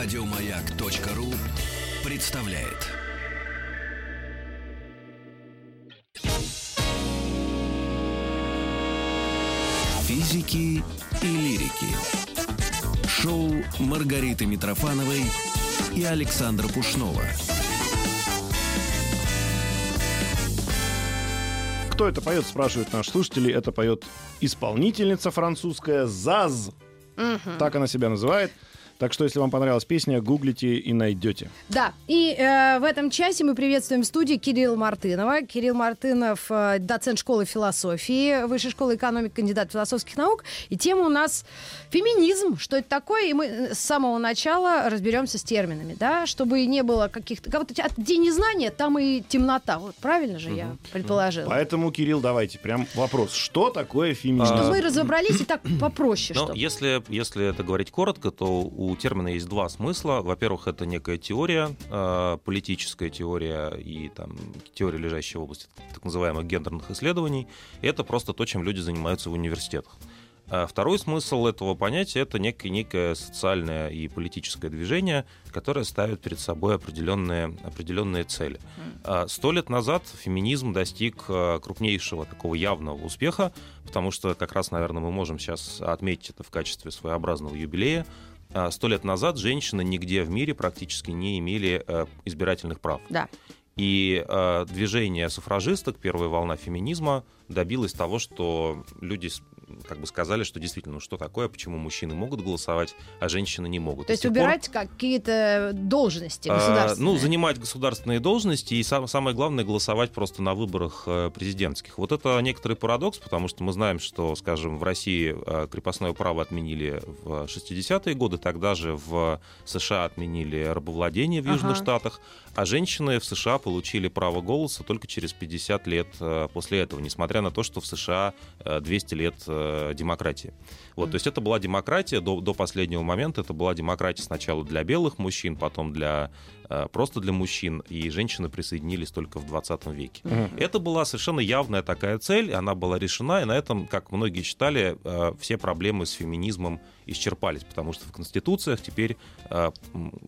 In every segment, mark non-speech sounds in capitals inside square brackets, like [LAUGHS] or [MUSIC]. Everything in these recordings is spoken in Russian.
Радиомаяк.ру представляет. Физики и лирики. Шоу Маргариты Митрофановой и Александра Пушнова. Кто это поет, спрашивают наши слушатели. Это поет исполнительница французская ЗАЗ. Так она себя называет. Так что, если вам понравилась песня, гуглите и найдете. Да, и э, в этом часе мы приветствуем в студии Кирилла Мартынова. Кирилл Мартынов, э, доцент школы философии, высшей школы экономики, кандидат философских наук. И тема у нас феминизм. Что это такое? И мы с самого начала разберемся с терминами, да, чтобы не было каких-то... Вот, где незнания, там и темнота. Вот правильно же я предположила? Поэтому, Кирилл, давайте прям вопрос. Что такое феминизм? Чтобы мы разобрались и так попроще, Ну, если, если это говорить коротко, то у термина есть два смысла. Во-первых, это некая теория, э, политическая теория и там, теория, лежащая в области так называемых гендерных исследований. Это просто то, чем люди занимаются в университетах. А Второй смысл этого понятия – это некое, некое социальное и политическое движение, которое ставит перед собой определенные, определенные цели. А Сто лет назад феминизм достиг э, крупнейшего такого явного успеха, потому что как раз, наверное, мы можем сейчас отметить это в качестве своеобразного юбилея. А Сто лет назад женщины нигде в мире практически не имели э, избирательных прав. Да. И э, движение суфражисток, первая волна феминизма, добилась того, что люди как бы сказали, что действительно, ну что такое, почему мужчины могут голосовать, а женщины не могут. То есть тех пор, убирать какие-то должности а, государственные. ну, занимать государственные должности и сам- самое главное голосовать просто на выборах э, президентских. Вот это некоторый парадокс, потому что мы знаем, что, скажем, в России э, крепостное право отменили в 60-е годы, тогда же в США отменили рабовладение в Южных Ага. Штатах, а женщины в США получили право голоса только через 50 лет э, после этого, несмотря на то, что в США э, 200 лет э, демократии. Вот, то есть это была демократия до, до последнего момента, это была демократия сначала для белых мужчин, потом для э, просто для мужчин, и женщины присоединились только в 20 веке. Это была совершенно явная такая цель, она была решена, и на этом, как многие считали, э, все проблемы с феминизмом исчерпались, потому что в конституциях теперь э,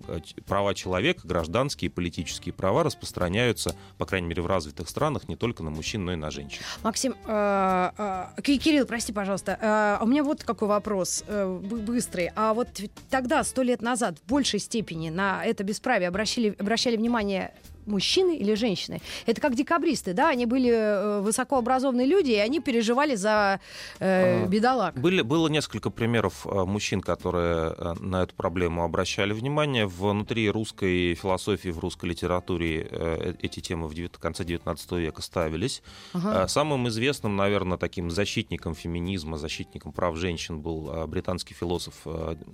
э, права человека, гражданские и политические права распространяются, по крайней мере, в развитых странах не только на мужчин, но и на женщин. Максим, э, э, Ки- Кирилл, прости, пожалуйста, э, у меня вот какой вопрос э, бы- быстрый. А вот тогда, сто лет назад, в большей степени на это бесправие обращали, обращали внимание мужчины или женщины? Это как декабристы, да? Они были э, высокообразованные люди, и они переживали за э, А, бедолаг. Были, было несколько примеров э, мужчин, которые э, на эту проблему обращали внимание. Внутри русской философии, в русской литературе эти темы в девят- конце XIX века ставились. Ага. Самым известным, наверное, таким защитником феминизма, защитником прав женщин был британский философ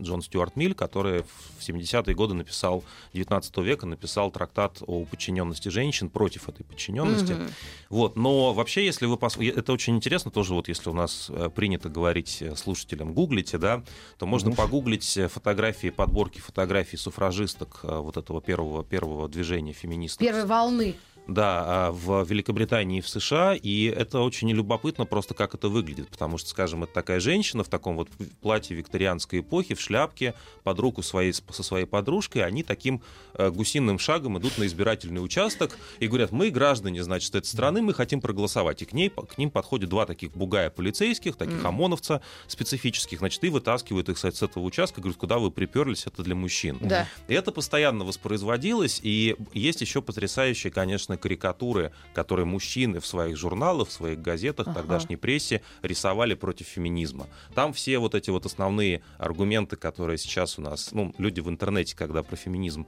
Джон Стюарт Миль, который в 70-е годы написал, 19 века написал трактат о подчиненности женщин против этой подчиненности. Мгм. Вот, но вообще, если вы пос- это очень интересно тоже, вот если у нас э, принято говорить э, слушателям, гуглите, да, то можно Мгм. погуглить э, фотографии, подборки фотографий суфражисток вот этого первого первого движения феминистов. Первой волны. Да, а, в Великобритании и в США, и это очень любопытно просто, как это выглядит, потому что, скажем, это такая женщина в таком вот платье викторианской эпохи, в шляпке, под руку своей, со своей подружкой, они таким э, гусиным шагом идут на избирательный участок и говорят, мы граждане, значит, этой страны, мы хотим проголосовать. И к, ней, к ним подходят два таких бугая полицейских, таких Мгм. ОМОНовца специфических, значит, и вытаскивают их с этого участка, говорят, куда вы приперлись, это для мужчин. Да. И это постоянно воспроизводилось, и есть еще потрясающие, конечно, карикатуры, которые мужчины в своих журналах, в своих газетах, Ага. тогдашней прессе рисовали против феминизма. Там все вот эти вот основные аргументы, которые сейчас у нас, ну, люди в интернете, когда про феминизм,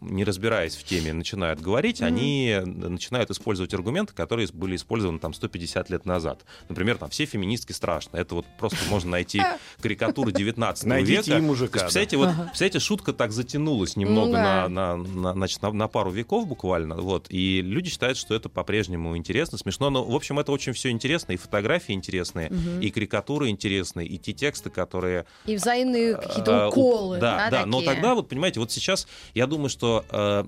не разбираясь в теме, начинают говорить, Мгм. они начинают использовать аргументы, которые были использованы там 150 лет назад. Например, там все феминистки страшно. Это вот просто можно найти [LAUGHS] карикатуры 19 Найдите века. и мужика, То есть, да. представляете, вот, Ага. представляете, шутка так затянулась немного да. на, на, на, значит, на, на пару веков буквально. Вот. И люди считают, что это по-прежнему интересно, смешно. Но, в общем, это очень все интересно. И фотографии интересные, Мгм. и карикатуры интересные, и те тексты, которые И взаимные какие-то а, уколы. Да, да, но такие? тогда вот, понимаете, вот сейчас я думаю, что э,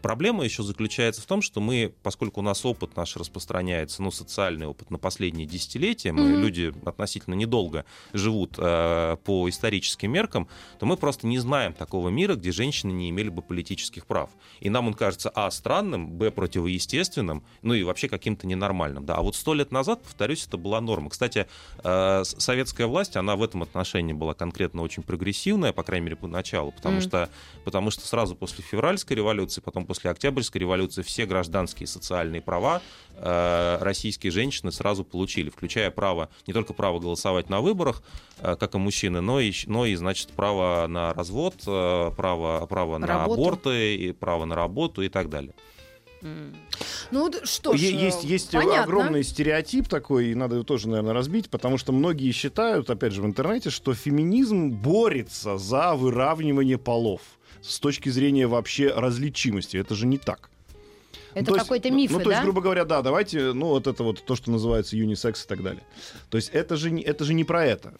проблема еще заключается в том, что мы, поскольку у нас опыт наш распространяется, ну, социальный опыт на последние десятилетия, мы, Мгм. люди относительно недолго живут э, по историческим меркам, то мы просто не знаем такого мира, где женщины не имели бы политических прав. И нам он кажется, а, странным, б, противоестественным, ну и вообще каким-то ненормальным. Да. А вот сто лет назад, повторюсь, это была норма. Кстати, э, советская власть, она в этом отношении была конкретно очень прогрессивная, по крайней мере, поначалу, потому, Мгм. что, потому что сразу после февральской революции, потом после октябрьской революции все гражданские и социальные права э, российские женщины сразу получили, включая право, не только право голосовать на выборах, э, как и мужчины, но и, но и значит, право на развод, э, право, право на Работу. аборты, и право на работу и так далее. Ну, что ж, э, есть есть понятно. огромный стереотип такой, и надо его тоже, наверное, разбить, потому что многие считают, опять же, в интернете, что феминизм борется за выравнивание полов с точки зрения вообще различимости. Это же не так. Это То есть, какой-то ну, миф, Ну, то да? есть, грубо говоря, да, давайте, ну, вот это вот то, что называется юнисекс и так далее. То есть это же не, это же не про это.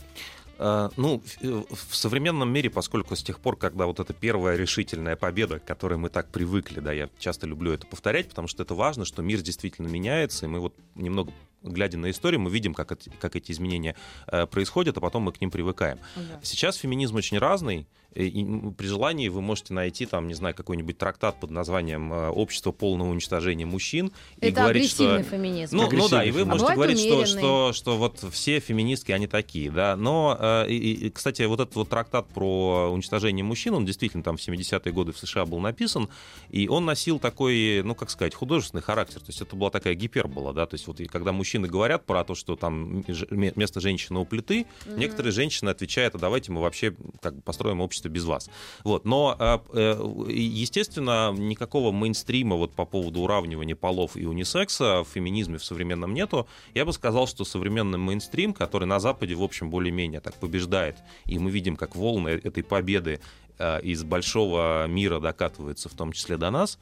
Э, Ну, в- э, в современном мире, поскольку с тех пор, когда вот эта первая решительная победа, к которой мы так привыкли, да, я часто люблю это повторять, потому что это важно, что мир действительно меняется, и мы вот немного глядя на историю, мы видим, как, эти- как эти изменения э, происходят, а потом мы к ним привыкаем. Да. Сейчас феминизм очень разный, и, и, при желании вы можете найти там, не знаю, какой-нибудь трактат под названием э, «Общество полного уничтожения мужчин» и Это говорить, что... феминизм. Ну, ну да, и вы можете. А говорить, что, что, что вот все феминистки, они такие, да. Но, э, и, и, кстати, вот этот вот трактат про уничтожение мужчин, он действительно там в 70-е годы в США был написан, и он носил такой, ну, как сказать, художественный характер. То есть это была такая гипербола, да. То есть вот и когда мужчины говорят про то, что там место женщины у плиты, некоторые женщины отвечают, а давайте мы вообще как бы построим общество без вас. Вот. Но, э, э, естественно, никакого мейнстрима вот по поводу уравнивания полов и унисекса в феминизме в современном нету. Я бы сказал, что современный мейнстрим, который на Западе, в общем, более-менее так побеждает, и мы видим, как волны этой победы э, из большого мира докатываются, в том числе до нас,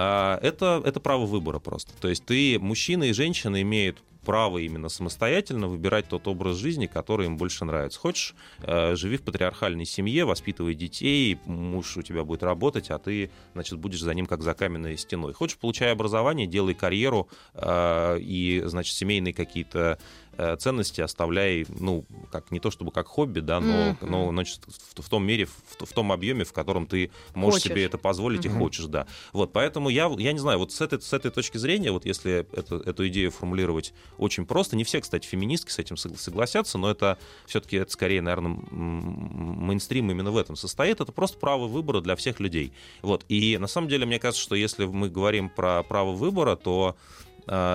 а, это, это право выбора просто. То есть ты, мужчина и женщина имеют право именно самостоятельно выбирать тот образ жизни, который им больше нравится. Хочешь, э, живи в патриархальной семье, воспитывай детей, муж у тебя будет работать, а ты, значит, будешь за ним как за каменной стеной. Хочешь, получай образование, делай карьеру э, и, значит, семейные какие-то ценности оставляй, ну, как не то чтобы как хобби, да, но, Мгм. но значит, в, в том мере, в, в том объеме, в котором ты можешь Хочешь. себе это позволить и Мгм. хочешь, да. Вот, поэтому я, я не знаю, вот с этой, с этой точки зрения, вот если это, эту идею формулировать очень просто, не все, кстати, феминистки с этим согла- согласятся, но это все-таки, это скорее, наверное, мейнстрим именно в этом состоит, это просто право выбора для всех людей. Вот, и на самом деле, мне кажется, что если мы говорим про право выбора, то э,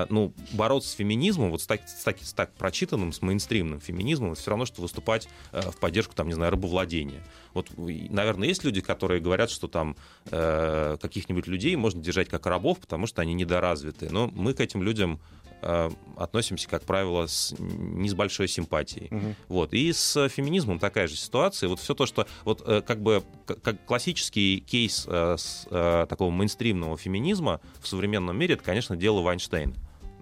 ну, бороться с феминизмом, вот с так, с так- с так прочитанным, с мейнстримным феминизмом, это все равно, что выступать э, в поддержку, там, не знаю, рабовладения. Вот, наверное, есть люди, которые говорят, что там э, каких-нибудь людей можно держать как рабов, потому что они недоразвиты. Но мы к этим людям э, относимся, как правило, с, не с большой симпатией. Мгм. Вот. И с феминизмом такая же ситуация. Вот все то, что вот э, как бы как классический кейс э, с, э, такого мейнстримного феминизма в современном мире, это, конечно, дело Вайнштейна.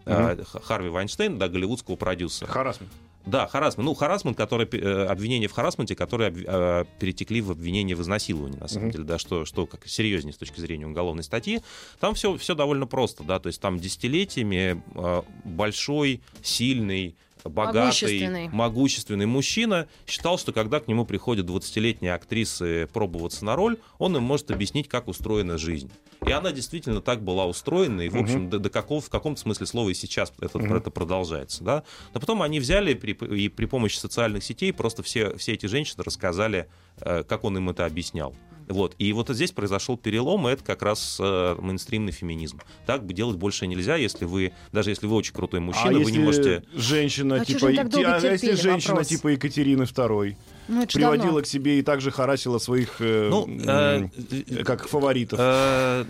Э, Х- Харви Вайнштейн, да, голливудского продюсера. Харасмент. Да, харасмент. Ну, харасмент, который, э, обвинения в харасменте, которые э, перетекли в обвинение в изнасиловании, на самом Мгм. деле, да, что, что как серьезнее с точки зрения уголовной статьи. Там все, все довольно просто, да, то есть там десятилетиями э, большой, сильный, богатый, Могущественный. могущественный мужчина считал, что когда к нему приходят 20-летние актрисы пробоваться на роль, он им может объяснить, как устроена жизнь. И она действительно так была устроена, и, в общем, до, до какого, в каком-то смысле слова и сейчас это, Мгм. это продолжается, да. Но потом они взяли при, и при помощи социальных сетей просто все, все эти женщины рассказали, э, как он им это объяснял. Вот. И вот здесь произошел перелом, и это как раз э, мейнстримный феминизм. Так бы делать больше нельзя, если вы, даже если вы очень крутой мужчина, а вы если не можете... женщина А типа, они так долго а если терпели? женщина Вопрос. типа Екатерины II Ну, приводила давно. к себе и также харасила своих э, Ну, э, э, как фаворитов? Э,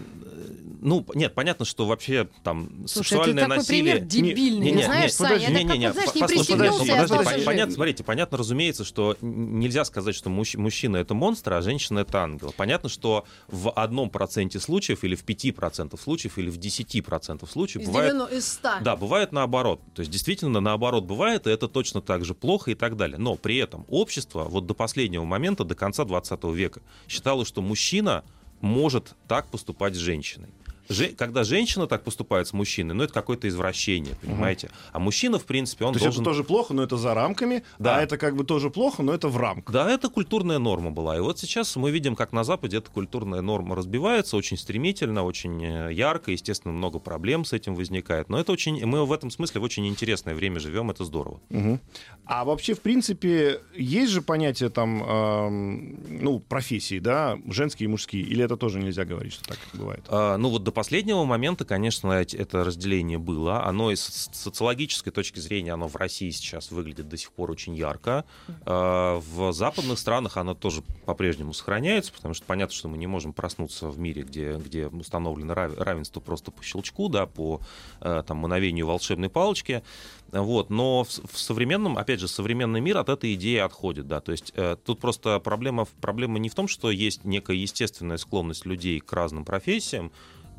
ну, нет, понятно, что вообще там Слушай, сексуальное такой насилие... пример дебильный, Не, не, не, знаешь, не, Саня, подожди, это не, не, вот, знаешь, не подожди, и подожди, понятно, смотрите, понятно, разумеется, что нельзя сказать, что мужч- мужчина это монстр, а женщина это ангел. Понятно, что в одном проценте случаев, или в пяти процентов случаев, или в десяти процентов случаев Из бывает 90 из 100. да, бывает наоборот. То есть действительно наоборот бывает, и это точно так же плохо и так далее. Но при этом общество вот до последнего момента, до конца 20 века, считало, что мужчина может так поступать с женщиной. Же- когда женщина так поступает с мужчиной, ну это какое-то извращение, понимаете? А мужчина, в принципе, он То есть должен... это тоже плохо, но это за рамками, Да. а это как бы тоже плохо, но это в рамках. Да, это культурная норма была. И вот сейчас мы видим, как на Западе эта культурная норма разбивается очень стремительно, очень э, ярко. Естественно, много проблем с этим возникает. Но это очень, мы в этом смысле в очень интересное время живем, это здорово. Мгм. А вообще, в принципе, есть же понятие там, эм, ну, профессий, да, женские и мужские, или это тоже нельзя говорить, что так бывает? А, Ну вот до последнего момента, конечно, это разделение было. Оно из социологической точки зрения, оно в России сейчас выглядит до сих пор очень ярко. А, В западных странах оно тоже по-прежнему сохраняется, потому что понятно, что мы не можем проснуться в мире, где, где установлено рав- равенство просто по щелчку, да, по э, там, мановению волшебной палочки. Вот. Но в, современном, опять же, современный мир от этой идеи отходит. Да. То есть э, тут просто проблема, проблема не в том, что есть некая естественная склонность людей к разным профессиям,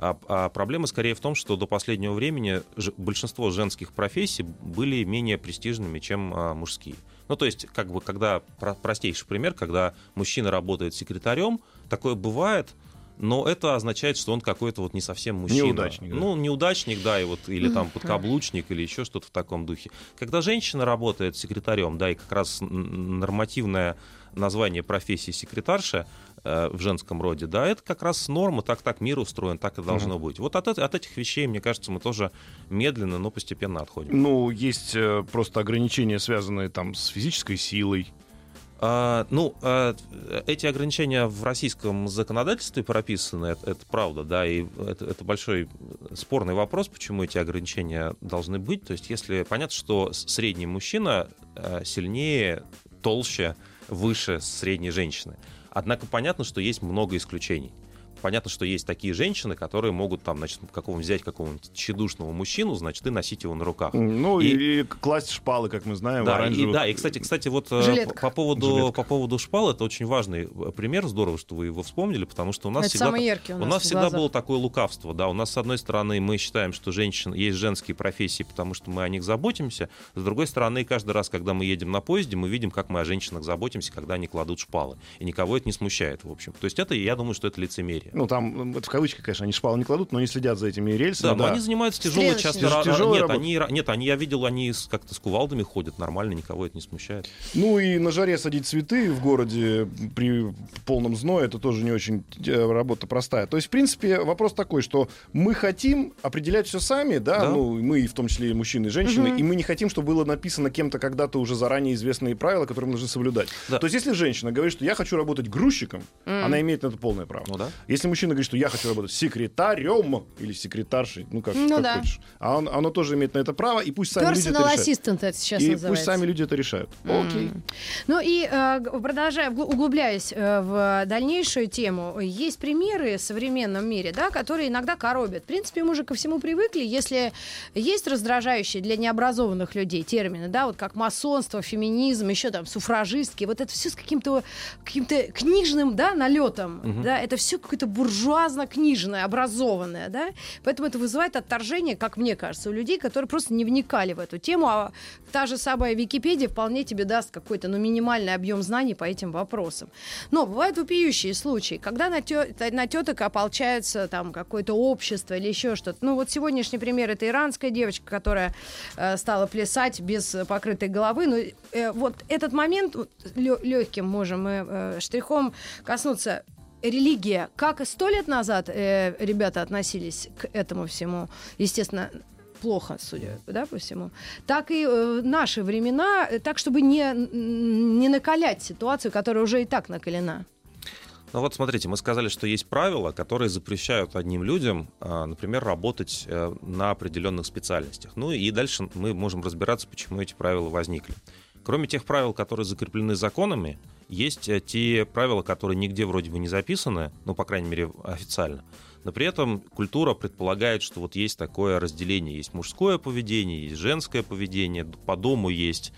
а, а проблема скорее в том, что до последнего времени ж- большинство женских профессий были менее престижными, чем а, мужские. Ну, то есть, как бы, когда, про- простейший пример, когда мужчина работает секретарем, такое бывает, но это означает, что он какой-то вот не совсем мужчина. Неудачник, да. Ну, неудачник, да, и вот, или там подкаблучник, или еще что-то в таком духе. Когда женщина работает секретарем, да, и как раз нормативное название профессии секретарша в женском роде, да, это как раз норма, так так мир устроен, так и должно быть. Вот от, от этих вещей, мне кажется, мы тоже медленно, но постепенно отходим. Ну, есть э, просто ограничения, связанные там с физической силой. А, ну, а, эти ограничения в российском законодательстве прописаны, это, это правда, да, и это, это большой спорный вопрос, почему эти ограничения должны быть. То есть, если понятно, что средний мужчина э, сильнее, толще, выше средней женщины. Однако понятно, что есть много исключений. Понятно, что есть такие женщины, которые могут там, значит, какого взять какого-нибудь тщедушного мужчину, значит, и носить его на руках. Ну, И- и, и класть шпалы, как мы знаем, Да, и, оранжевых. да, и кстати, кстати, вот э, по поводу по поводу шпал это очень важный э, пример, здорово, что вы его вспомнили, потому что у нас Это всегда самый яркий у у нас нас в всегда было такое лукавство, да, у нас с одной стороны мы считаем, что женщин есть женские профессии, потому что мы о них заботимся, с другой стороны каждый раз, когда мы едем на поезде, мы видим, как мы о женщинах заботимся, когда они кладут шпалы, и никого это не смущает, в общем. То есть это, я думаю, что это лицемерие. Ну, там, это в кавычках, конечно, они шпалы не кладут, но они следят за этими рельсами. Да, но они занимаются тяжелой часто. ра- Тяжелой Нет, они, нет, они, я видел, они как-то с кувалдами ходят нормально, никого это не смущает. Ну и на жаре садить цветы в городе при полном зное, это тоже не очень э, работа простая. То есть, в принципе, вопрос такой, что мы хотим определять все сами, да, Да. ну, мы, и в том числе и мужчины, и женщины, Мгм. и мы не хотим, чтобы было написано кем-то когда-то уже заранее известные правила, которые мы должны соблюдать. Да. То есть, если женщина говорит, что я хочу работать грузчиком, М. она имеет на это полное право. Ну да. Если мужчина говорит, что я хочу работать секретарем или секретаршей, ну как, Ну как да. хочешь, а он, оно тоже имеет на это право, и пусть сами люди это Personal решают. это сейчас И называется. пусть сами люди это решают. Окей. М. Ну и э, продолжая, углубляясь э, в дальнейшую тему, есть примеры в современном мире, да, которые иногда коробят. В принципе, мы уже ко всему привыкли. Если есть раздражающие для необразованных людей термины, да, вот как масонство, феминизм, еще там суфражистки, вот это все с каким-то каким-то книжным, да, налетом, Мгм. да, это все какое-то буржуазно-книжное, образованное, да, поэтому это вызывает отторжение, как мне кажется, у людей, которые просто не вникали в эту тему, а та же самая Википедия вполне тебе даст какой-то, ну, минимальный объем знаний по этим вопросам. Но бывают вопиющие случаи, когда на, тё- на теток ополчается там какое-то общество или еще что-то. Ну, вот сегодняшний пример это иранская девочка, которая э, стала плясать без покрытой головы. Ну, э, вот этот момент легким можем мы э, штрихом коснуться религия, как сто лет назад э, ребята относились к этому всему, естественно, плохо, судя да, по всему, так и э, наши времена, э, так, чтобы не, не накалять ситуацию, которая уже и так накалена. Ну вот смотрите, мы сказали, что есть правила, которые запрещают одним людям, а, например, работать э, на определенных специальностях. Ну и дальше мы можем разбираться, почему эти правила возникли. Кроме тех правил, которые закреплены законами, есть э, те правила, которые нигде вроде бы не записаны, ну, по крайней мере, официально, Но при этом культура предполагает, что вот есть такое разделение. Есть мужское поведение, есть женское поведение. По дому есть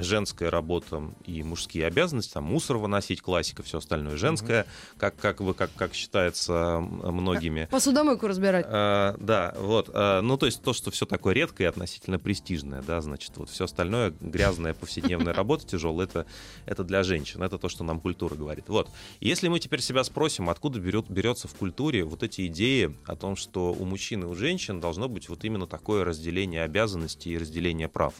женская работа и мужские обязанности, там мусор выносить, классика, все остальное женское, угу. как, как, вы, как, как считается многими. Посудомойку разбирать. А, да, вот. А, ну, то есть то, что все такое редкое и относительно престижное, да, значит, вот все остальное, грязная повседневная работа тяжелая, это, это для женщин, это то, что нам культура говорит. Вот. Если мы теперь себя спросим, откуда берет, берется в культуре вот эти идеи о том, что у мужчин и у женщин должно быть вот именно такое разделение обязанностей и разделение прав,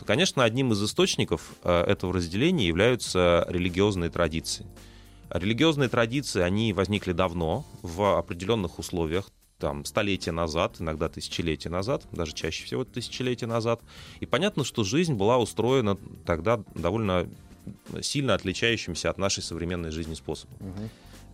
то, конечно, одним из источников э, этого разделения являются религиозные традиции. Религиозные традиции, они возникли давно, в определенных условиях, там, столетия назад, иногда тысячелетия назад, даже чаще всего тысячелетия назад. И понятно, что жизнь была устроена тогда довольно сильно отличающимся от нашей современной жизни способом. Угу.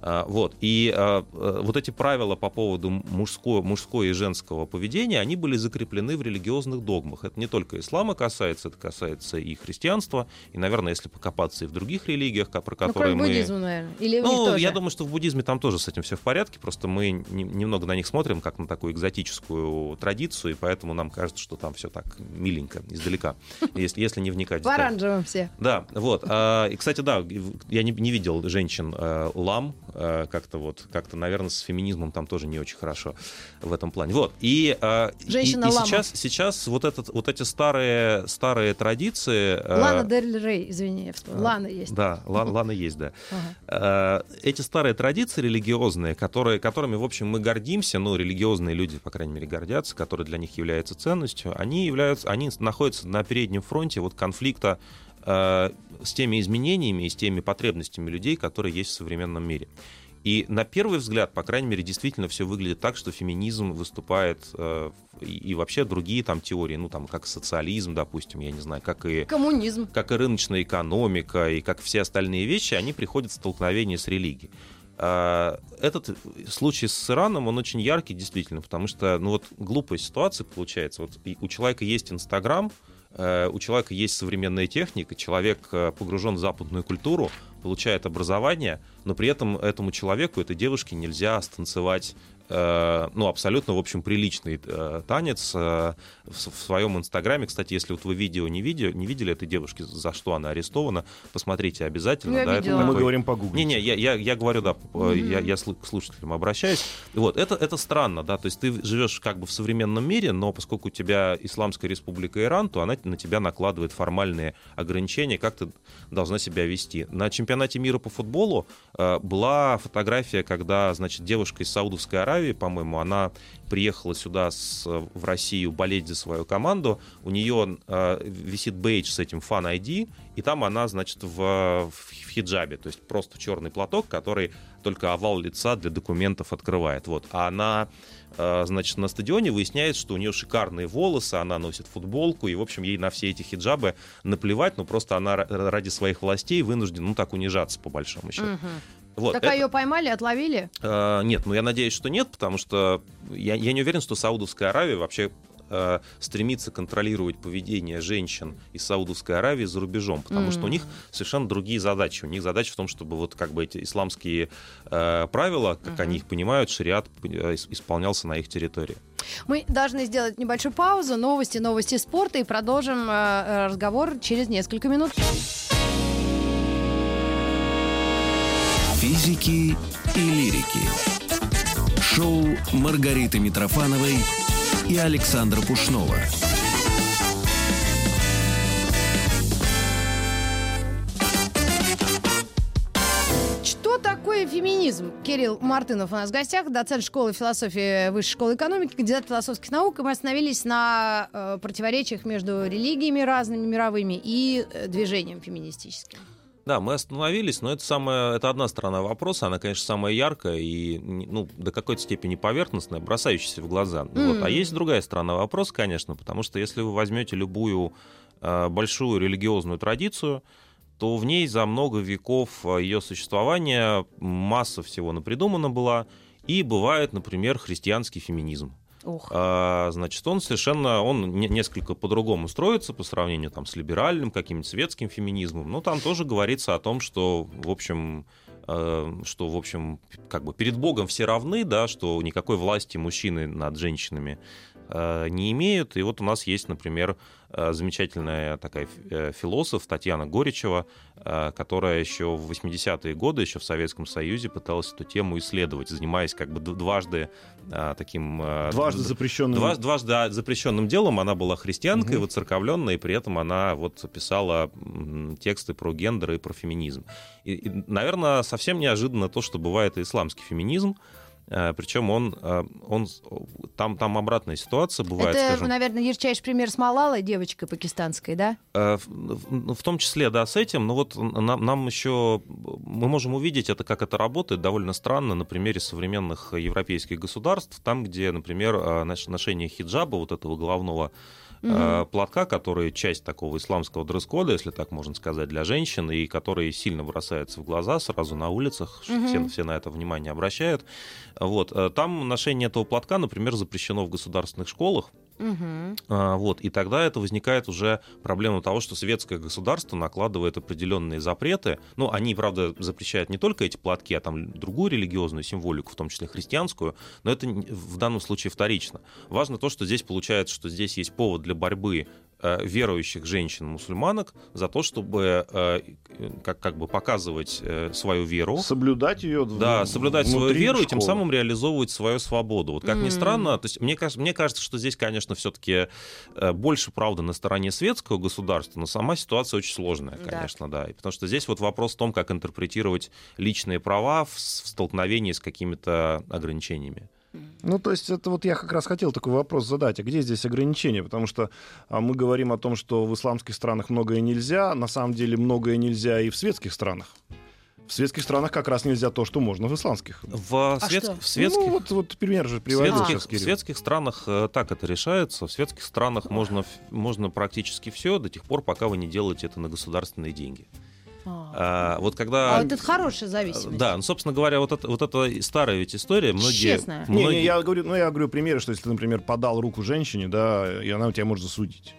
А, вот. И а, э, вот эти правила по поводу мужского, мужского и женского поведения, они были закреплены в религиозных догмах. Это не только ислама касается, это касается и христианства, и, наверное, если покопаться и в других религиях, про ну, которые ну, мы... буддизму, наверное. Или ну, я думаю, что в буддизме там тоже с этим все в порядке, просто мы не, немного на них смотрим, как на такую экзотическую традицию, и поэтому нам кажется, что там все так миленько, издалека, [LAUGHS] если, если не вникать. В оранжевом все. Да, вот. А, и, кстати, да, я не, не видел женщин э, лам, как-то вот, как-то, наверное, с феминизмом там тоже не очень хорошо в этом плане. Вот. И, э, и, и сейчас, сейчас вот, этот, вот эти старые, старые традиции... Э, Лана Дель Рей, извини, я вспомнила. Лана есть. Да, Лана, Лана есть, да. Ага. Эти старые традиции религиозные, которые, которыми, в общем, мы гордимся, ну, религиозные люди, по крайней мере, гордятся, которые для них являются ценностью, они являются, они находятся на переднем фронте вот конфликта Э, с теми изменениями и с теми потребностями людей, которые есть в современном мире. И на первый взгляд, по крайней мере, действительно все выглядит так, что феминизм выступает э, и, вообще другие там теории, ну там как социализм, допустим, я не знаю, как и коммунизм, как и рыночная экономика и как все остальные вещи, они приходят в столкновение с религией. Э, этот случай с Ираном, он очень яркий, действительно, потому что, ну вот, глупая ситуация получается. Вот у человека есть Инстаграм, Э, у человека есть современная техника, человек э, погружен в западную культуру, получает образование, но при этом этому человеку, этой девушке нельзя станцевать Э, ну, абсолютно, в общем, приличный э, танец э, в, в своем инстаграме. Кстати, если вот вы видео не, видео, не видели этой девушки, за что она арестована, посмотрите обязательно. Я да, видела. Это такой... Мы говорим по Google. Не-не, я, я, я говорю, да, mm-hmm. я, я к слушателям обращаюсь. Вот, это, это странно, да, то есть ты живешь как бы в современном мире, но поскольку у тебя Исламская республика Иран, то она на тебя накладывает формальные ограничения, как ты должна себя вести. На чемпионате мира по футболу э, была фотография, когда, значит, девушка из Саудовской Аравии Аравии, по-моему, она приехала сюда с, в Россию болеть за свою команду. У нее э, висит бейдж с этим Fan ID, и там она, значит, в, в хиджабе, то есть просто черный платок, который только овал лица для документов открывает. Вот. А она э, значит, на стадионе выясняется, что у нее шикарные волосы, она носит футболку, и, в общем, ей на все эти хиджабы наплевать, но просто она ради своих властей вынуждена, ну, так унижаться, по большому счету. Угу. Вот, так это... ее поймали, отловили? Э, нет, ну я надеюсь, что нет, потому что я, я не уверен, что Саудовская Аравия вообще э, стремится контролировать поведение женщин из Саудовской Аравии за рубежом, потому mm. что у них совершенно другие задачи. У них задача в том, чтобы вот как бы эти исламские э, правила, как mm-hmm. они их понимают, шариат э, исполнялся на их территории. Мы должны сделать небольшую паузу, новости, новости спорта и продолжим э, разговор через несколько минут. Физики и лирики. Шоу Маргариты Митрофановой и Александра Пушнова. Что такое феминизм? Кирилл Мартынов у нас в гостях, доцент школы философии Высшей школы экономики, кандидат философских наук. И мы остановились на э, противоречиях между религиями разными мировыми и э, движением феминистическим. Да, мы остановились, но это самая, это одна сторона вопроса, она, конечно, самая яркая и, ну, до какой-то степени поверхностная, бросающаяся в глаза. Mm. Вот. А есть другая сторона вопроса, конечно, потому что если вы возьмете любую э, большую религиозную традицию, то в ней за много веков э, ее существования масса всего напридумана была, и бывает, например, христианский феминизм. Ух. А, значит, он совершенно, он не, несколько по-другому строится по сравнению там, с либеральным, каким-нибудь светским феминизмом. Но там тоже говорится о том, что, в общем, э, что, в общем, как бы перед Богом все равны, да, что никакой власти мужчины над женщинами не имеют. И вот у нас есть, например, э, замечательная такая э, философ Татьяна Горичева, э, которая еще в 80-е годы, еще в Советском Союзе пыталась эту тему исследовать, занимаясь как бы дважды таким... Дважды запрещенным... Два, дважды запрещенным делом. Она была христианкой, угу. воцерковленной, и при этом она вот писала тексты про гендер и про феминизм. И, и, наверное, совсем неожиданно то, что бывает и исламский феминизм, Э, Причем он, э, он там, там обратная ситуация бывает. Это, скажем, наверное, ярчайший пример с Малалой, девочкой пакистанской, да? Э, в, в том числе, да, с этим. Но вот нам, нам еще мы можем увидеть это, как это работает, довольно странно на примере современных европейских государств, там, где, например, ношение хиджаба, вот этого головного угу. платка, который часть такого исламского дресс-кода, если так можно сказать, для женщин, и который сильно бросается в глаза сразу на улицах, угу. все, все на это внимание обращают. Вот. Э, там ношение этого платка, например, запрещено в государственных школах. Угу. Вот, и тогда это возникает уже проблема того, что светское государство накладывает определенные запреты. Ну, они, правда, запрещают не только эти платки, а там другую религиозную символику, в том числе христианскую, но это в данном случае вторично. Важно то, что здесь получается, что здесь есть повод для борьбы верующих женщин-мусульманок за то, чтобы э, как, как бы показывать э, свою веру. Соблюдать ее Да, соблюдать свою веру школы. и тем самым реализовывать свою свободу. Вот как mm. ни странно, то есть мне, кажется, мне кажется, что здесь, конечно, все-таки больше правда на стороне светского государства, но сама ситуация очень сложная, конечно, да. да. И потому что здесь вот вопрос в том, как интерпретировать личные права в, в столкновении с какими-то ограничениями. Ну, то есть это вот я как раз хотел такой вопрос задать, а где здесь ограничения? Потому что а, мы говорим о том, что в исламских странах многое нельзя, на самом деле многое нельзя и в светских странах. В светских странах как раз нельзя то, что можно в исламских. В, а свет... в светских... Ну, вот, вот пример же приводил в светских, сейчас, В светских странах э, так это решается. В светских странах можно, можно практически все до тех пор, пока вы не делаете это на государственные деньги. А, вот когда... А вот это хорошая зависимость. Да, ну, собственно говоря, вот это, вот это старая ведь история. Многие, Честная. Многие... Не, не, я говорю, ну, я говорю примеры, что если ты, например, подал руку женщине, да, и она у тебя может засудить.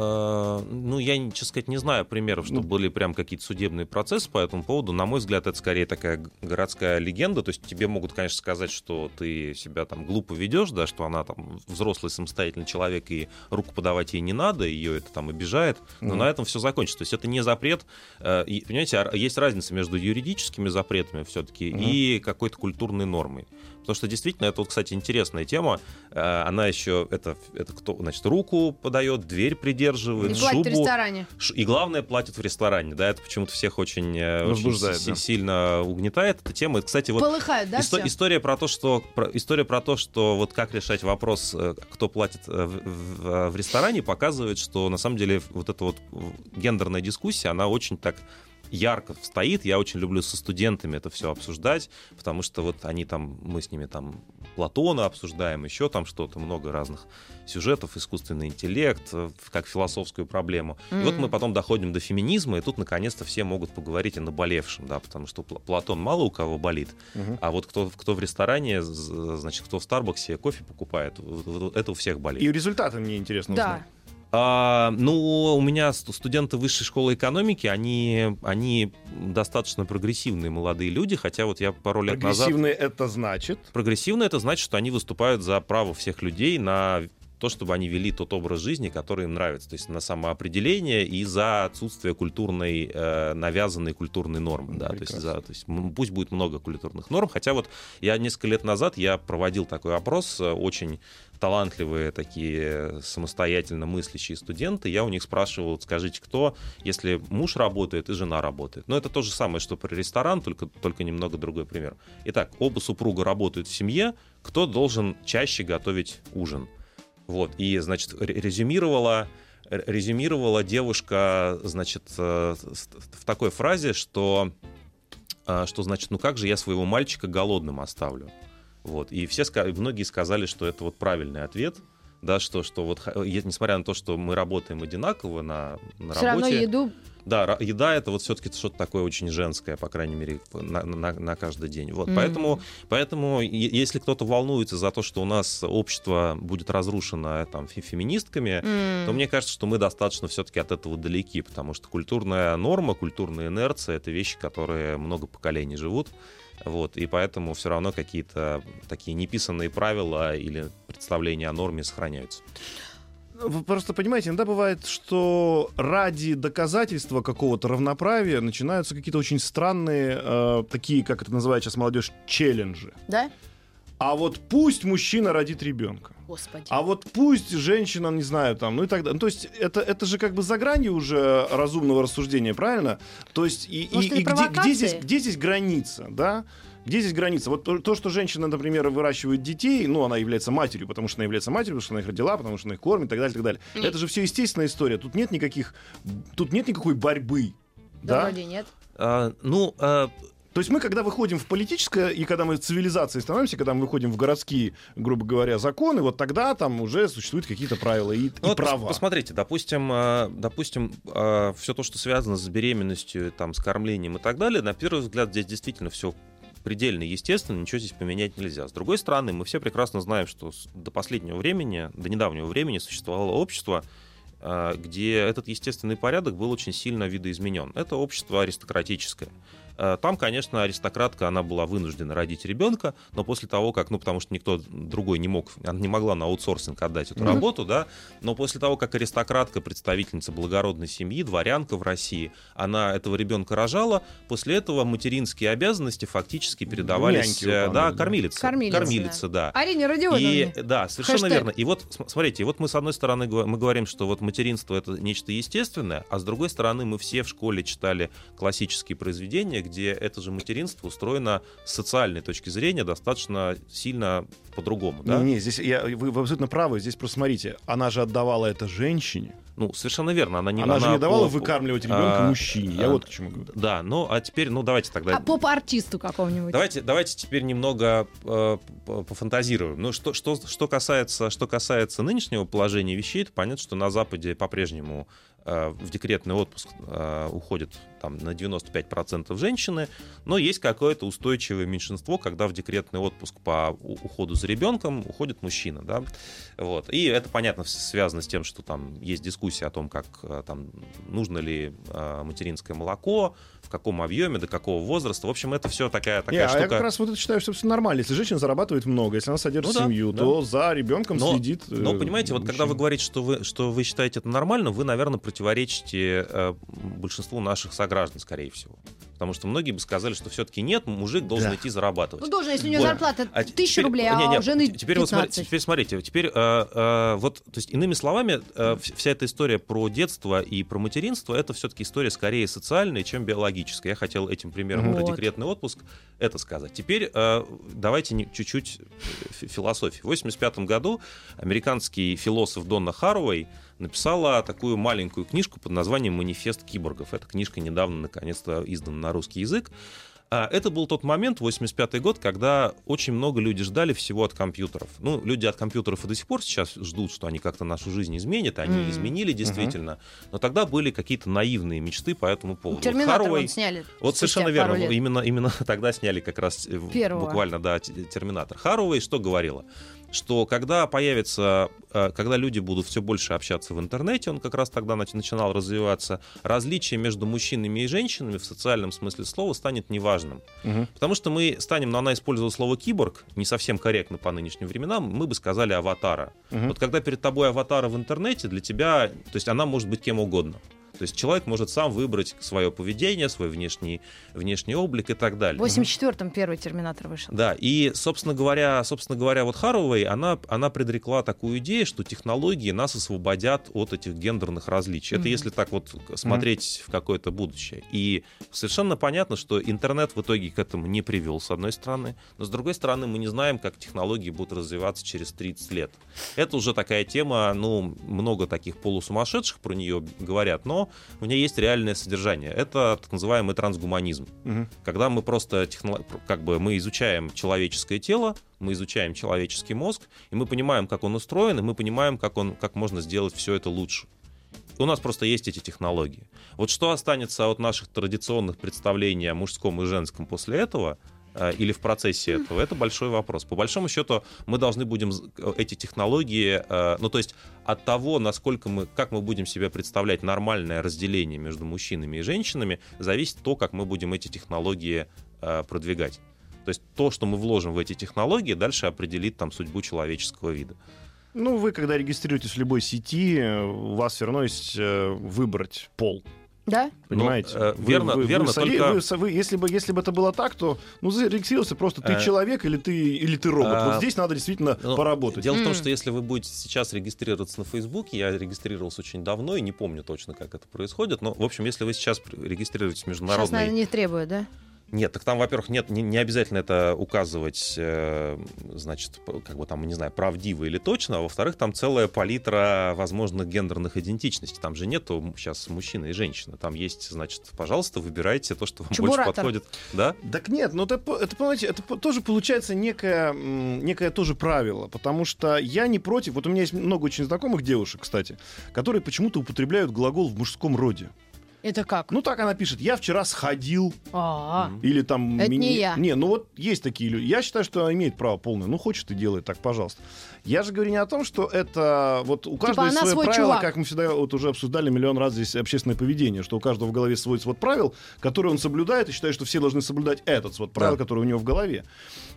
Э, ну, я, честно сказать, не знаю примеров, что ну. были прям какие-то судебные процессы по этому поводу. На мой взгляд, это скорее такая городская легенда. То есть тебе могут, конечно, сказать, что ты себя там глупо ведешь, да, что она там взрослый самостоятельный человек, и руку подавать ей не надо, ее это там обижает. Но mm. на этом все закончится. То есть это не запрет. Э, и, понимаете, а, есть разница между юридическими запретами все-таки mm. и какой-то культурной нормой. Потому что действительно, это вот, кстати, интересная тема. Э, она еще, это, это кто, значит, руку подает, дверь придерживает, и шубу. платит в ресторане. И главное, платит в ресторане. Да, это почему-то всех очень, э, очень да. сильно угнетает эта тема. Кстати, вот Полыхают, да, исто- история про то, что про, история про то, что вот как решать вопрос, э, кто платит в, в, в ресторане, показывает, что на самом деле вот эта вот гендерная дискуссия, она очень так ярко стоит. Я очень люблю со студентами это все обсуждать, потому что вот они там, мы с ними там Платона обсуждаем, еще там что-то, много разных сюжетов, искусственный интеллект, э, как философскую проблему. Mm-hmm. И вот мы потом доходим до феминизма, и тут наконец-то все могут поговорить о наболевшем, да, потому что Платон мало у кого болит, mm-hmm. а вот кто, кто в ресторане, значит, кто в Старбаксе кофе покупает, это у всех болит. И результаты мне интересно да. узнать. А, ну, у меня студенты высшей школы экономики, они, они достаточно прогрессивные молодые люди, хотя вот я пару лет назад... Прогрессивные это значит? Прогрессивные это значит, что они выступают за право всех людей на то, чтобы они вели тот образ жизни, который им нравится, то есть на самоопределение и за отсутствие культурной, э, навязанной культурной нормы. Да, то есть, за, то есть пусть будет много культурных норм, хотя вот я несколько лет назад я проводил такой опрос, э, очень талантливые такие самостоятельно мыслящие студенты, я у них спрашивал, скажите, кто, если муж работает и жена работает. Но это то же самое, что про ресторан, только, только немного другой пример. Итак, оба супруга работают в семье, кто должен чаще готовить ужин? Вот, и, значит, резюмировала, резюмировала девушка, значит, э, в такой фразе, что, э, что, значит, ну как же я своего мальчика голодным оставлю? Вот, и все, многие сказали, что это вот правильный ответ, да, что, что вот, несмотря на то, что мы работаем одинаково на, на Все работе... равно еду Да, еда это вот все-таки что-то такое очень женское, по крайней мере, на, на- на каждый день. Вот, Мгм. поэтому, поэтому, если кто-то волнуется за то, что у нас общество будет разрушено там фе- феминистками, М. то мне кажется, что мы достаточно все-таки от этого далеки, потому что культурная норма, культурная инерция это вещи, которые много поколений живут. Вот, и поэтому все равно какие-то такие неписанные правила или представления о норме сохраняются. Вы просто понимаете, иногда бывает, что ради доказательства какого-то равноправия начинаются какие-то очень странные, э, такие, как это называет сейчас молодежь, челленджи. Да? А вот пусть мужчина родит ребенка. Господи. А вот пусть женщина, не знаю, там, ну и так далее. Ну, то есть это, это же как бы за гранью уже разумного рассуждения, правильно? То есть и, и- Может, это и где, где, здесь, где здесь граница, да? Где здесь граница? Вот то, то, что женщина, например, выращивает детей, ну, она является матерью, потому что она является матерью, потому что она их родила, потому что она их кормит и так далее, и так далее. Это же все естественная история. Тут нет никаких, тут нет никакой борьбы. Да, Да? вроде нет. А, ну, а, То есть мы, когда выходим в политическое, и когда мы цивилизацией становимся, когда мы выходим в городские, грубо говоря, законы, вот тогда там уже существуют какие-то правила и, и Ну, вот пос- права. Посмотрите, допустим, э, допустим, все то, что связано с беременностью, там, с кормлением и так далее, на первый взгляд здесь действительно все предельно естественно, ничего здесь поменять нельзя. С другой стороны, мы все прекрасно знаем, что до последнего времени, до недавнего времени существовало общество, э, где этот естественный порядок был очень сильно видоизменен. Это общество аристократическое. Э, Там, конечно, аристократка, она была вынуждена родить ребенка, но после того, как, ну, потому что никто другой не мог, она не могла на аутсорсинг отдать эту работу, да, но после того, как аристократка, представительница благородной семьи, дворянка в России, она этого ребенка рожала, после этого материнские обязанности фактически передавались, Няньки э, да, да. кормилице. Кормилица, Кормилице, да. Арине И Родионовне. да, совершенно Хэштег. верно. И вот см- смотрите, вот мы с одной стороны мы говорим, что вот материнство это нечто естественное, а с другой стороны мы все в школе читали классические произведения, где это же материнство устроено с социальной точки зрения достаточно сильно по-другому, да? Не, не, здесь я, вы, вы абсолютно правы. Здесь просто смотрите, она же отдавала это женщине. Ну, совершенно верно. Она, не, она, же не давала по- выкармливать ребенка а, мужчине. Я а, вот к чему говорю. Да, ну а теперь, ну давайте тогда. А поп-артисту какому-нибудь. Давайте, давайте теперь немного э, пофантазируем. Ну, что, что, что, касается, что касается нынешнего положения вещей, то понятно, что на Западе по-прежнему в декретный отпуск э, уходит там, на 95% женщины, но есть какое-то устойчивое меньшинство, когда в декретный отпуск по уходу за ребенком уходит мужчина. Да? Вот. И это, понятно, связано с тем, что там есть дискуссия о том, как э, там, нужно ли э, материнское молоко, в каком объеме, до какого возраста. В общем, это все такая, Не, такая а штука. я как раз вот это считаю, что все нормально. Если женщина зарабатывает много, если она содержит Ну да, семью, да. то за ребенком Но- следит. э, Но понимаете, вот когда вы мужчина. говорите, что вы, что вы считаете это нормально, вы, наверное, противоречите э, большинству наших сограждан, скорее всего. Потому что многие бы сказали, что все-таки нет, мужик должен Да. идти зарабатывать. Ну, должен, если у нее Вот. зарплата А тысяча рублей, а не, не, у жены теперь вот смотрите, 15. теперь смотрите, теперь э, э, вот, то есть иными словами, э, вс- вся эта история про детство и про материнство, это все-таки история скорее социальная, чем биологическая. Я хотел этим примером про Вот. декретный отпуск это сказать. Теперь э, давайте чуть-чуть э, фи- философии. В 85 году американский философ Донна Харуэй написала такую маленькую книжку под названием «Манифест киборгов». Эта книжка недавно, наконец-то, издана на русский язык. А, Это был тот момент, 85 год, когда очень много людей ждали всего от компьютеров. Ну, люди от компьютеров и до сих пор сейчас ждут, что они как-то нашу жизнь изменят, они Мгм. изменили действительно, но тогда были какие-то наивные мечты по этому поводу. Вот Терминатор Харуэй- вон сняли. вот совершенно верно. лет. Именно, именно [LAUGHS] тогда сняли как раз э, Первого. буквально, да, Терминатор. Харуэй что говорила? Что когда появится, э, когда люди будут все больше общаться в интернете, он как раз тогда нач- начинал развиваться, различие между мужчинами и женщинами в социальном смысле слова станет неважным. Мгм. Потому что мы станем, но она использовала слово киборг, не совсем корректно по нынешним временам, мы бы сказали аватара. Мгм. Вот когда перед тобой аватара в интернете, для тебя, то есть она может быть кем угодно. То есть человек может сам выбрать свое поведение, свой внешний, внешний облик и так далее. В 84-м первый терминатор вышел. Да, и, собственно говоря, собственно говоря, вот Харовой, она, она предрекла такую идею, что технологии нас освободят от этих гендерных различий. Это Мгм. если так вот смотреть в какое-то будущее. И совершенно понятно, что интернет в итоге к этому не привел, с одной стороны, но с другой стороны мы не знаем, как технологии будут развиваться через 30 лет. Это уже такая тема, ну, много таких полусумасшедших про нее говорят, но у нее есть реальное содержание. Это так называемый трансгуманизм Мгм. когда мы просто техно- как бы мы изучаем человеческое тело, мы изучаем человеческий мозг, и мы понимаем, как он устроен, и мы понимаем, как он, как можно сделать все это лучше. у нас просто есть эти технологии. Вот что останется от наших традиционных представлений о мужском и женском после этого, или в процессе этого, это большой вопрос. По большому счету, мы должны будем э, эти технологии, э, ну то есть от того, насколько мы, как мы будем себе представлять нормальное разделение между мужчинами и женщинами, зависит то, как мы будем эти технологии э, продвигать. То есть то, что мы вложим в эти технологии, дальше определит там судьбу человеческого вида. Ну, вы, когда регистрируетесь в любой сети, э, у вас все равно есть э, выбрать пол. Да? Понимаете? Ну, э, Вы- верно, вы- вы верно, соли- только- вы вы- если, бы, если бы это было так, то ну, зарегистрировался просто ты Э, человек или ты, или ты робот. а, вот здесь надо действительно Ну, поработать. Дело в том, что если вы будете сейчас регистрироваться на Фейсбуке, я регистрировался очень давно и не помню точно, как это происходит, но, в общем, если вы сейчас регистрируетесь в Сейчас, наверное, не требует, да? Нет, так там, во-первых, нет, не, не обязательно это указывать, э, значит, как бы там, не знаю, правдиво или точно, а во-вторых, там целая палитра возможных гендерных идентичностей. Там же нету сейчас мужчины и женщины. Там есть, значит, пожалуйста, выбирайте то, что вам больше Чебуратор. подходит. Да? Так нет, ну это, это, понимаете, это тоже получается некое, некое тоже правило, потому что я не против, вот у меня есть много очень знакомых девушек, кстати, которые почему-то употребляют глагол в мужском роде. Это как? Ну так она пишет, я вчера сходил, А, или там... Это мини- не я. Не, ну вот есть такие люди. Я считаю, что она имеет право полное. Ну хочет и делает так, пожалуйста. Я же говорю не о том, что это... Вот у каждого есть Типа она свое правило, чувак. как мы всегда вот уже обсуждали миллион раз здесь общественное поведение, что у каждого в голове свой свод правил, который он соблюдает, и считает, что все должны соблюдать этот свод правил, Да. который у него в голове.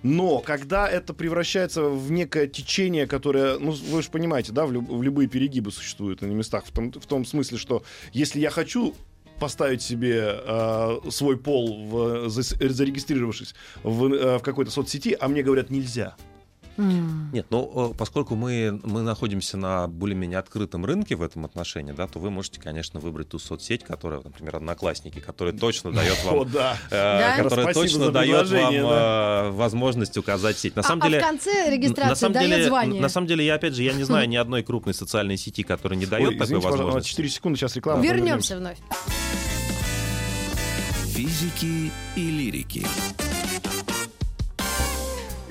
Но когда это превращается в некое течение, которое, ну, вы же понимаете, да, в, люб- в любые перегибы существуют на местах, в том, в том смысле, что если я хочу поставить себе э, свой пол, в, зарегистрировавшись в, э, в какой-то соцсети, а мне говорят нельзя. М. Нет, ну, э, поскольку мы, мы находимся на более-менее открытом рынке в этом отношении, да, то вы можете, конечно, выбрать ту соцсеть, которая, например, Одноклассники, которая точно дает О, вам... да. э, Да? Которая Спасибо точно дает вам предложение, э, возможность указать сеть. На А- самом а деле, в конце на регистрации самом дает деле, звание. на самом деле, я опять же, я не знаю [LAUGHS] ни одной крупной социальной сети, которая не дает Ой, такой извините, возможности. 4 секунды, сейчас реклама. Вернемся вновь. Физики и лирики.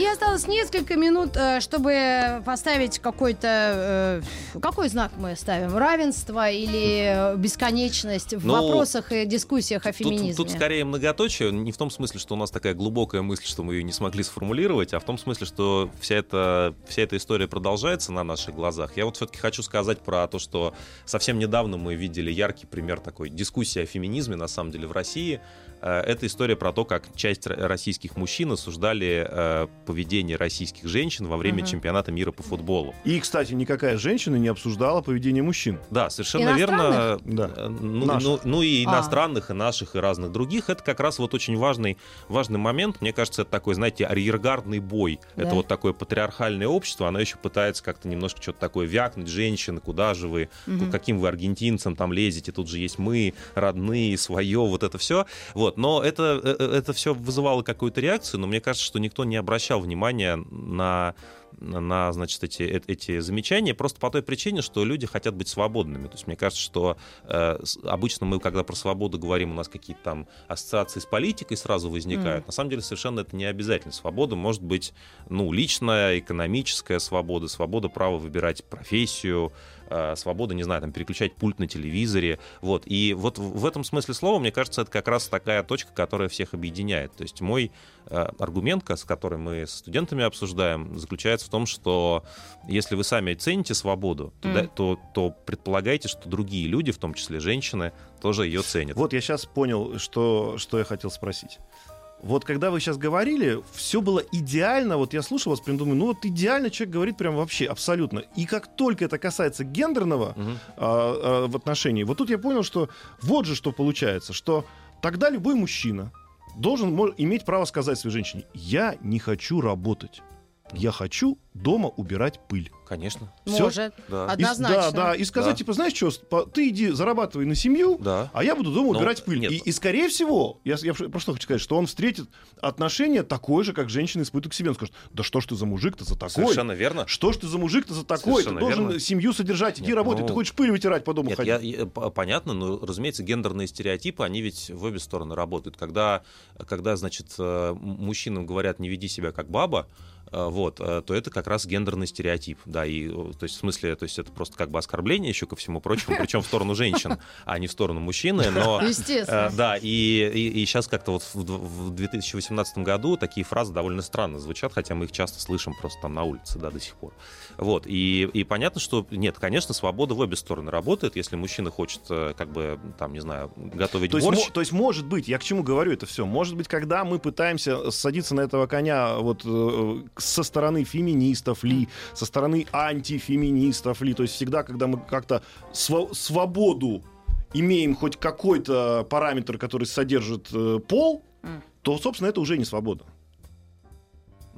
И осталось несколько минут, э, чтобы поставить какой-то... э, Какой знак мы ставим? Равенство или э, бесконечность в Ну, вопросах и дискуссиях о Тут, феминизме? тут скорее многоточие, не в том смысле, что у нас такая глубокая мысль, что мы ее не смогли сформулировать, а в том смысле, что вся эта, вся эта история продолжается на наших глазах. Я вот все-таки хочу сказать про то, что совсем недавно мы видели яркий пример такой дискуссии о феминизме, на самом деле, в России. Это история про то, как часть российских мужчин осуждали поведение российских женщин во время Мгм. чемпионата мира по футболу. И, кстати, никакая женщина не обсуждала поведение мужчин. Да, совершенно верно. Да. Э, Ну, Наших. ну- ну и А. иностранных, и наших, и разных других. Это как раз вот очень важный, важный момент. Мне кажется, это такой, знаете, арьергардный бой. Да. Это вот такое патриархальное общество, оно еще пытается как-то немножко что-то такое вякнуть. Женщины, куда же вы? Мгм. Каким вы аргентинцам там лезете? Тут же есть мы, родные, свое, вот это все. Вот. Но это, э, э, это все вызывало какую-то реакцию, но мне кажется, что никто не обращал внимания на на, значит, эти, э- эти замечания, просто по той причине, что люди хотят быть свободными. То есть мне кажется, что э, обычно мы, когда про свободу говорим, у нас какие-то там ассоциации с политикой сразу возникают. Мгм. На самом деле совершенно это не обязательно. Свобода может быть, ну, личная, экономическая свобода, свобода права выбирать профессию, свобода, не знаю, там, переключать пульт на телевизоре. Вот. И вот в этом смысле слова, мне кажется, это как раз такая точка, которая всех объединяет. То есть мой э, аргумент, с которым мы с студентами обсуждаем, заключается в том, что если вы сами цените свободу, то, Мгм. да- то, то предполагайте, что другие люди, в том числе женщины, тоже ее ценят. Вот я сейчас понял, что, что я хотел спросить. Вот когда вы сейчас говорили, все было идеально. Вот я слушал вас, прям думаю, ну вот идеально человек говорит прям вообще абсолютно. И как только это касается гендерного Мгм. а, а, в отношении, вот тут я понял, что вот же что получается, что тогда любой мужчина должен иметь право сказать своей женщине, я не хочу работать, я хочу дома убирать пыль. Конечно. Всё? Может. Да. И Однозначно. да, да, и сказать, Да. типа, знаешь что, ты иди зарабатывай на семью, Да. а я буду дома Ну, убирать пыль. нет. И, и, скорее всего, я, я про что хочу сказать, что он встретит отношение такое же, как женщина испытывает к себе. Он скажет, да что ж ты за мужик-то за такой? Совершенно верно. Что ж ты за мужик-то за такой? Ты Совершенно должен верно. семью содержать, иди Нет, работать, ну, ты хочешь пыль вытирать по дому Нет, ходить. я- я- понятно, но, разумеется, гендерные стереотипы, они ведь в обе стороны работают. Когда, когда значит, э, мужчинам говорят, не веди себя как баба, вот, э, то это как раз гендерный стереотип, да, и, э, то есть, в смысле, то есть это просто как бы оскорбление еще ко всему прочему, [LAUGHS] причем в сторону женщин, а не в сторону мужчины, но... Естественно. Да, и, и, и сейчас как-то вот в, в 2018 году такие фразы довольно странно звучат, хотя мы их часто слышим просто там на улице, да, до сих пор. Вот, и, и понятно, что, нет, конечно, свобода в обе стороны работает, если мужчина хочет, как бы, там, не знаю, готовить то борщ. Есть, то есть, может быть, я к чему говорю это все, может быть, когда мы пытаемся садиться на этого коня вот э, со стороны феминистов ли, со стороны антифеминистов ли, то есть всегда, когда мы как-то св- свободу имеем хоть какой-то параметр, который содержит э, пол, то, собственно, это уже не свобода.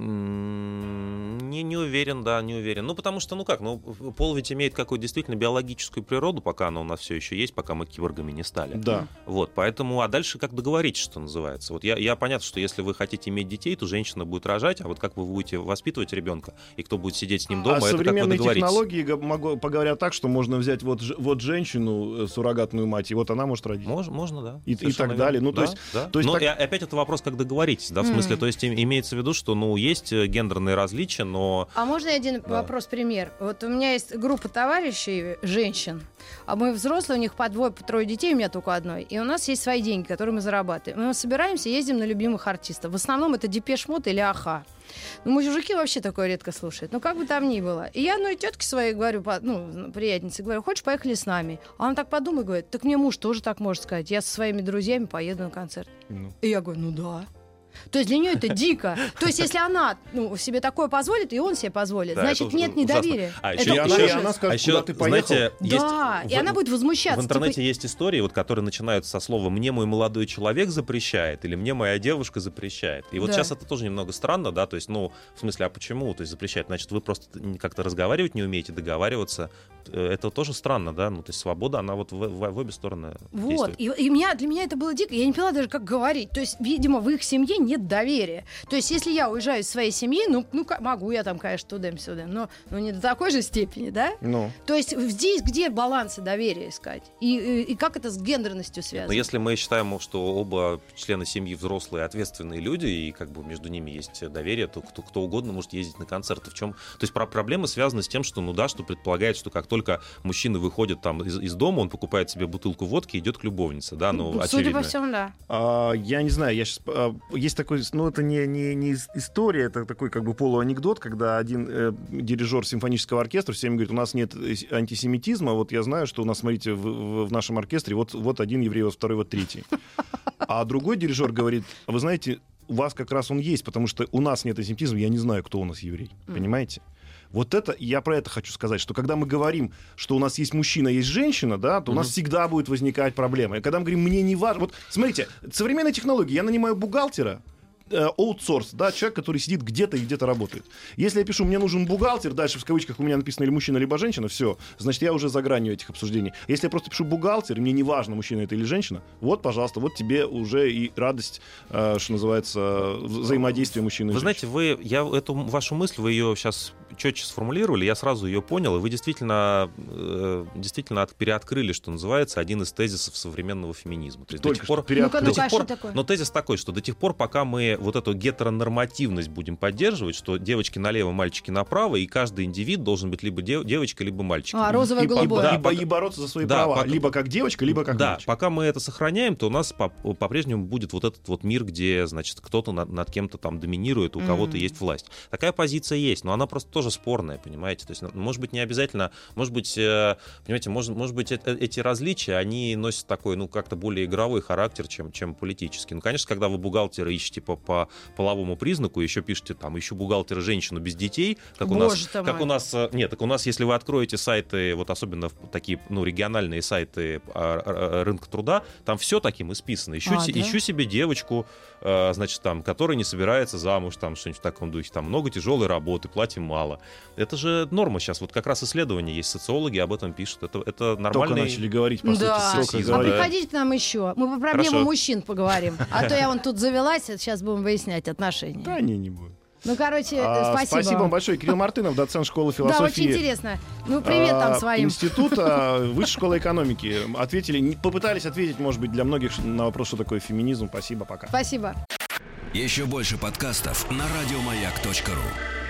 Не, не уверен, да, не уверен. Ну, потому что, ну как, ну, пол ведь имеет какую-то действительно биологическую природу, пока она у нас все еще есть, пока мы киборгами не стали. Да. Вот, поэтому, а дальше как договоритесь, что называется. Вот я, я понятно, что если вы хотите иметь детей, то женщина будет рожать, а вот как вы будете воспитывать ребенка, и кто будет сидеть с ним дома, а это как вы современные технологии могу, поговорят так, что можно взять вот, вот женщину, э, суррогатную мать, и вот она может родить. Мож- можно, да. И- и так далее. Ну, то Да, есть- да. то есть Но так- и опять это вопрос, как договоритесь, да, в смысле, Мгм. то есть им- имеется в виду, что, ну, есть э, гендерные различия, но А можно я один Да. вопрос, пример? Вот у меня есть группа товарищей, женщин, а мы взрослые, у них по двое, по трое детей, у меня только одной. И у нас есть свои деньги, которые мы зарабатываем. Мы собираемся, ездим на любимых артистов. В основном это Depeche Mode или Аха. Ну, мужики вообще такое редко слушают. Ну, как бы там ни было. И я одной тетке своей говорю, по- ну, приятельнице, говорю, хочешь, поехали с нами? А она так подумает, говорит, так мне муж тоже так может сказать. Я со своими друзьями поеду на концерт. Ну. И я говорю, ну да. То есть для нее это дико. То есть если она ну, себе такое позволит, и он себе позволит, Да, значит, это нет ужасно. недоверия. А, Это еще- И она, ужас. и она скажет, А еще, куда ты поехал. знаете, есть Да, и в- она будет возмущаться. В интернете типа, есть истории, вот, которые начинаются со слова «мне мой молодой человек запрещает» или «мне моя девушка запрещает». И вот Да. сейчас это тоже немного странно, да, то есть, ну, в смысле, а почему? То есть запрещает, значит, вы просто как-то разговаривать не умеете, договариваться. Это тоже странно, да, ну, то есть свобода, она вот в, в- в обе стороны Вот, действует. и, и меня, для меня это было дико, я не поняла даже, как говорить. То есть, видимо, в их семье нет доверия. То есть, если я уезжаю из своей семьи, ну, ну могу я там, конечно, туда-сюда, но, но не до такой же степени, да? Ну. То есть, здесь где баланс и доверие искать? И, и, и как это с гендерностью связано? Но если мы считаем, что оба члена семьи взрослые, ответственные люди, и как бы между ними есть доверие, то кто, кто угодно может ездить на концерты. В чем? То есть про- проблема связана с тем, что, ну да, что предполагает, что как только мужчина выходит там из, из дома, он покупает себе бутылку водки и идет к любовнице, да, ну, Судя очевидно. по всему, да. А, я не знаю, я сейчас есть такой, ну это не не не ис- история, это такой как бы полуанекдот, когда один э, дирижер симфонического оркестра всем говорит, у нас нет э, антисемитизма, вот я знаю, что у нас, смотрите, в, в- нашем оркестре вот вот один еврей, вот второй, вот третий, а другой дирижер говорит, «А вы знаете, у вас как раз он есть, потому что у нас нет антисемитизма, я не знаю, кто у нас еврей, понимаете? Вот это, я про это хочу сказать, что когда мы говорим, что у нас есть мужчина, есть женщина, да, то у нас всегда будет возникать проблема. И когда мы говорим, мне не важно... Вот, смотрите, современные технологии, я нанимаю бухгалтера, аутсорс, да, человек, который сидит где-то и где-то работает. Если я пишу, мне нужен бухгалтер, дальше в кавычках у меня написано или мужчина, либо женщина, все, значит, я уже за гранью этих обсуждений. Если я просто пишу бухгалтер, мне не важно, мужчина это или женщина, вот, пожалуйста, вот тебе уже и радость, э, что называется, вза- взаимодействия мужчины и Вы женщины. знаете, вы, я эту вашу мысль, вы ее сейчас четче сформулировали, я сразу ее понял, и вы действительно, э, действительно от- переоткрыли, что называется, один из тезисов современного феминизма. То есть до Только тех что пор, переоткрыл. До тех пор- но тезис такой, что до тех пор, пока мы вот эту гетеронормативность будем поддерживать, что девочки налево, мальчики направо, и каждый индивид должен быть либо дев- девочкой, либо мальчиком. А, розовое, и, голубое. да, и, пока- и бороться за свои Да, права. пока- Либо как девочка, либо как да, мальчик. пока мы это сохраняем, то у нас по- по-прежнему будет вот этот вот мир, где, значит, кто-то над, над кем-то там доминирует, у кого-то Мгм. есть власть. Такая позиция есть, но она просто тоже спорная, понимаете? То есть, ну, может быть, не обязательно, может быть, э, понимаете, может, может быть, эти различия, они носят такой, ну, как-то более игровой характер, чем, чем политический. Ну, конечно, когда вы бухгалтера ищете по, по половому признаку, еще пишете там, ищу бухгалтера женщину без детей, как у нас, Боже как мой. у нас, э, нет, так у нас, если вы откроете сайты, вот особенно такие, ну, региональные сайты а, а, рынка труда, там все таким исписано. Ищу, А, да? ищу себе девочку, э, значит, там, которая не собирается замуж, там, что-нибудь в таком духе, там, много тяжелой работы, платим мало. Это же норма сейчас, вот как раз исследования есть, социологи об этом пишут, это, это Только нормальный... начали говорить, по Да. сути, только Сексизм, А приходите к нам еще. Мы по проблемам мужчин поговорим. А то я вон тут завелась, сейчас [LAUGHS] будем выяснять отношения. Да, не, не будем. Ну, короче, А, спасибо. Спасибо вам большое. Кирилл Мартынов, доцент школы Да, философии. очень интересно. Ну, привет там а, [LAUGHS] своим. Института Высшей школы экономики. Ответили, попытались ответить, может быть, для многих на вопрос, что такое феминизм. Спасибо, пока. Спасибо. Еще больше подкастов на радиомаяк.ру.